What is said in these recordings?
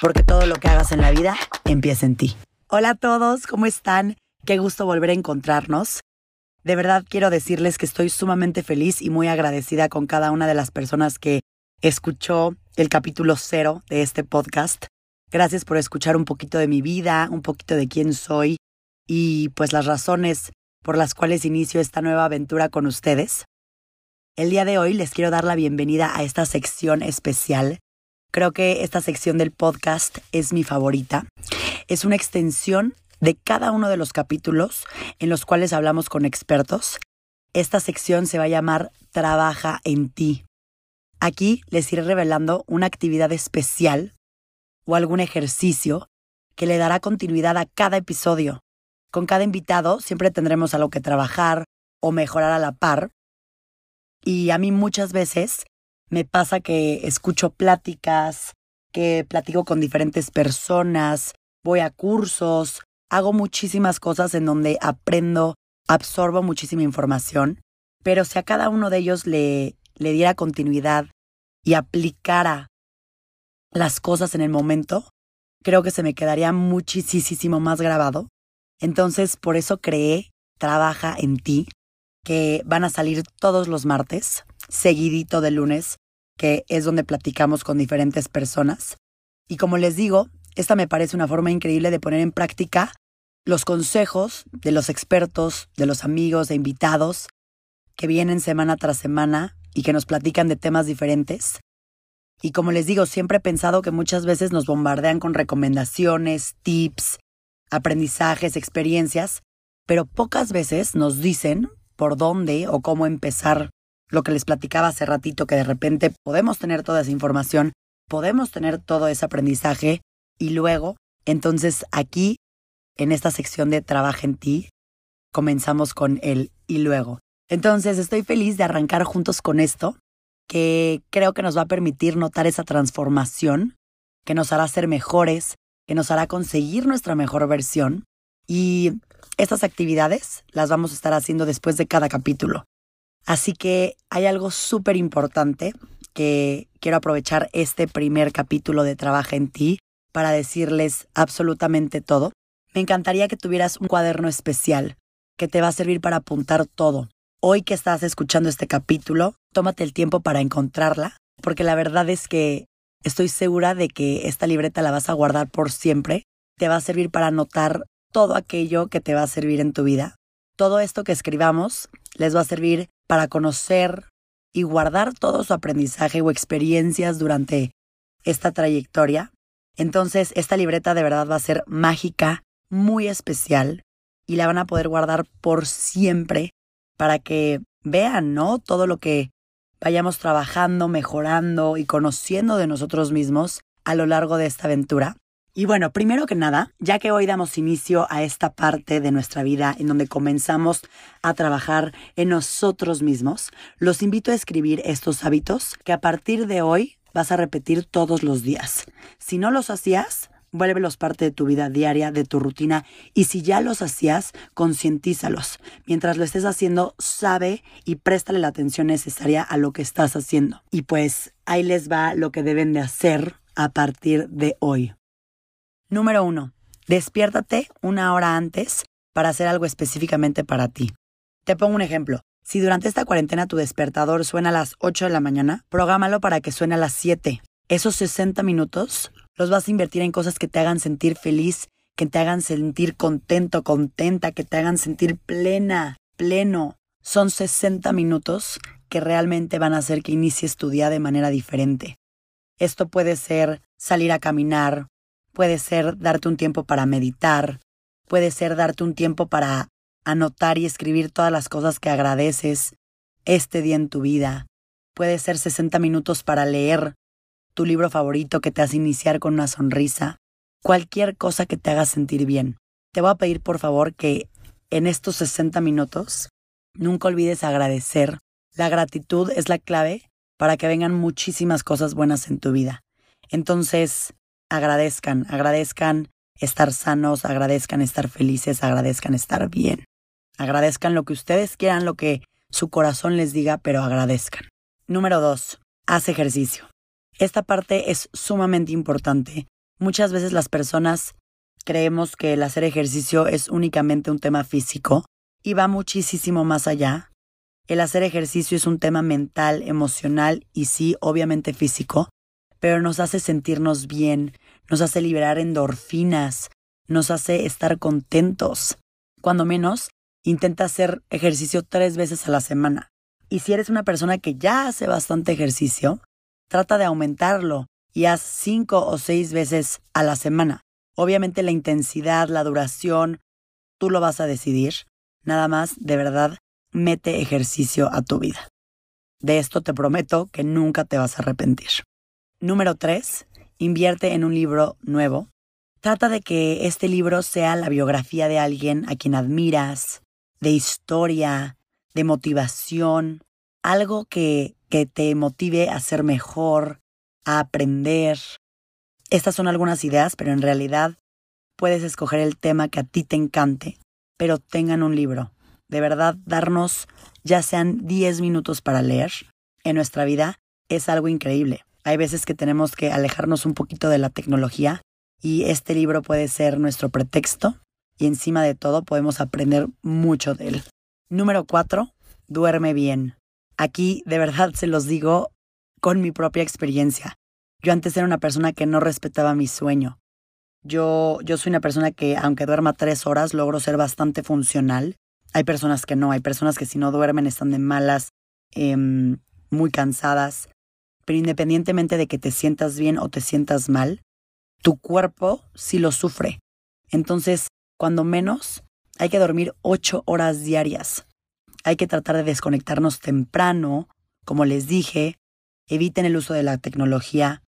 porque todo lo que hagas en la vida empieza en ti. Hola a todos, ¿cómo están? Qué gusto volver a encontrarnos. De verdad quiero decirles que estoy sumamente feliz y muy agradecida con cada una de las personas que escuchó el capítulo cero de este podcast. Gracias por escuchar un poquito de mi vida, un poquito de quién soy y pues las razones por las cuales inicio esta nueva aventura con ustedes. El día de hoy les quiero dar la bienvenida a esta sección especial Creo que esta sección del podcast es mi favorita. Es una extensión de cada uno de los capítulos en los cuales hablamos con expertos. Esta sección se va a llamar Trabaja en ti. Aquí les iré revelando una actividad especial o algún ejercicio que le dará continuidad a cada episodio. Con cada invitado siempre tendremos algo que trabajar o mejorar a la par. Y a mí muchas veces me pasa que escucho pláticas, que platico con diferentes personas, voy a cursos, hago muchísimas cosas en donde aprendo, absorbo muchísima información, pero si a cada uno de ellos le, le diera continuidad y aplicara las cosas en el momento, creo que se me quedaría muchísimo más grabado. Entonces, por eso creé Trabaja en ti, que van a salir todos los martes seguidito de lunes, que es donde platicamos con diferentes personas. Y como les digo, esta me parece una forma increíble de poner en práctica los consejos de los expertos, de los amigos, de invitados que vienen semana tras semana y que nos platican de temas diferentes. Y como les digo, siempre he pensado que muchas veces nos bombardean con recomendaciones, tips, aprendizajes, experiencias, pero pocas veces nos dicen por dónde o cómo empezar lo que les platicaba hace ratito, que de repente podemos tener toda esa información, podemos tener todo ese aprendizaje y luego, entonces aquí, en esta sección de Trabaja en ti, comenzamos con el y luego. Entonces estoy feliz de arrancar juntos con esto, que creo que nos va a permitir notar esa transformación, que nos hará ser mejores, que nos hará conseguir nuestra mejor versión. Y estas actividades las vamos a estar haciendo después de cada capítulo. Así que hay algo súper importante que quiero aprovechar este primer capítulo de Trabaja en ti para decirles absolutamente todo. Me encantaría que tuvieras un cuaderno especial que te va a servir para apuntar todo. Hoy que estás escuchando este capítulo, tómate el tiempo para encontrarla, porque la verdad es que estoy segura de que esta libreta la vas a guardar por siempre. Te va a servir para anotar todo aquello que te va a servir en tu vida. Todo esto que escribamos les va a servir para conocer y guardar todo su aprendizaje o experiencias durante esta trayectoria. Entonces, esta libreta de verdad va a ser mágica, muy especial, y la van a poder guardar por siempre para que vean, ¿no? Todo lo que vayamos trabajando, mejorando y conociendo de nosotros mismos a lo largo de esta aventura. Y bueno, primero que nada, ya que hoy damos inicio a esta parte de nuestra vida en donde comenzamos a trabajar en nosotros mismos, los invito a escribir estos hábitos que a partir de hoy vas a repetir todos los días. Si no los hacías, vuélvelos parte de tu vida diaria, de tu rutina, y si ya los hacías, concientízalos. Mientras lo estés haciendo, sabe y préstale la atención necesaria a lo que estás haciendo. Y pues ahí les va lo que deben de hacer a partir de hoy. Número uno, despiértate una hora antes para hacer algo específicamente para ti. Te pongo un ejemplo. Si durante esta cuarentena tu despertador suena a las 8 de la mañana, prográmalo para que suene a las 7. Esos 60 minutos los vas a invertir en cosas que te hagan sentir feliz, que te hagan sentir contento, contenta, que te hagan sentir plena, pleno. Son 60 minutos que realmente van a hacer que inicies tu día de manera diferente. Esto puede ser salir a caminar, Puede ser darte un tiempo para meditar, puede ser darte un tiempo para anotar y escribir todas las cosas que agradeces este día en tu vida. Puede ser 60 minutos para leer tu libro favorito que te hace iniciar con una sonrisa. cualquier cosa que te haga sentir bien. Te voy a pedir por favor que en estos 60 minutos nunca olvides agradecer. La gratitud es la clave para que vengan muchísimas cosas buenas en tu vida. Entonces, agradezcan, agradezcan estar sanos, agradezcan estar felices, agradezcan estar bien. Agradezcan lo que ustedes quieran, lo que su corazón les diga, pero agradezcan. Número dos, haz ejercicio. Esta parte es sumamente importante. Muchas veces las personas creemos que el hacer ejercicio es únicamente un tema físico y va muchísimo más allá. El hacer ejercicio es un tema mental, emocional y sí, obviamente físico, pero nos hace sentirnos bien, nos hace liberar endorfinas, nos hace estar contentos. Cuando menos, intenta hacer ejercicio tres veces a la semana. Y si eres una persona que ya hace bastante ejercicio, trata de aumentarlo y haz cinco o seis veces a la semana. Obviamente la intensidad, la duración, tú lo vas a decidir. Nada más, de verdad, mete ejercicio a tu vida. De esto te prometo que nunca te vas a arrepentir. Número 3. Invierte en un libro nuevo. Trata de que este libro sea la biografía de alguien a quien admiras, de historia, de motivación, algo que, que te motive a ser mejor, a aprender. Estas son algunas ideas, pero en realidad puedes escoger el tema que a ti te encante, pero tengan un libro. De verdad, darnos ya sean 10 minutos para leer en nuestra vida es algo increíble. Hay veces que tenemos que alejarnos un poquito de la tecnología y este libro puede ser nuestro pretexto y encima de todo podemos aprender mucho de él. Número 4. Duerme bien. Aquí de verdad se los digo con mi propia experiencia. Yo antes era una persona que no respetaba mi sueño. Yo, yo soy una persona que aunque duerma tres horas logro ser bastante funcional. Hay personas que no, hay personas que si no duermen están de malas, em, muy cansadas pero independientemente de que te sientas bien o te sientas mal, tu cuerpo sí lo sufre. Entonces, cuando menos, hay que dormir ocho horas diarias. Hay que tratar de desconectarnos temprano, como les dije, eviten el uso de la tecnología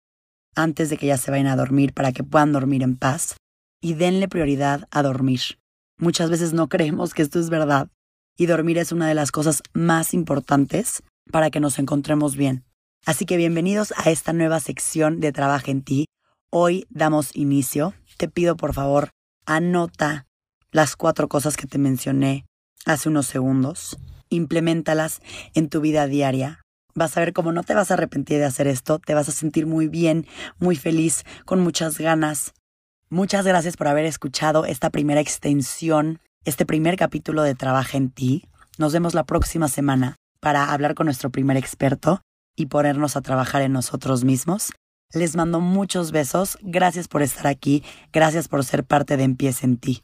antes de que ya se vayan a dormir para que puedan dormir en paz y denle prioridad a dormir. Muchas veces no creemos que esto es verdad y dormir es una de las cosas más importantes para que nos encontremos bien. Así que bienvenidos a esta nueva sección de Trabaja en ti. Hoy damos inicio. Te pido por favor, anota las cuatro cosas que te mencioné hace unos segundos. Implementalas en tu vida diaria. Vas a ver cómo no te vas a arrepentir de hacer esto, te vas a sentir muy bien, muy feliz, con muchas ganas. Muchas gracias por haber escuchado esta primera extensión, este primer capítulo de Trabaja en ti. Nos vemos la próxima semana para hablar con nuestro primer experto y ponernos a trabajar en nosotros mismos. Les mando muchos besos, gracias por estar aquí, gracias por ser parte de Empieza en ti.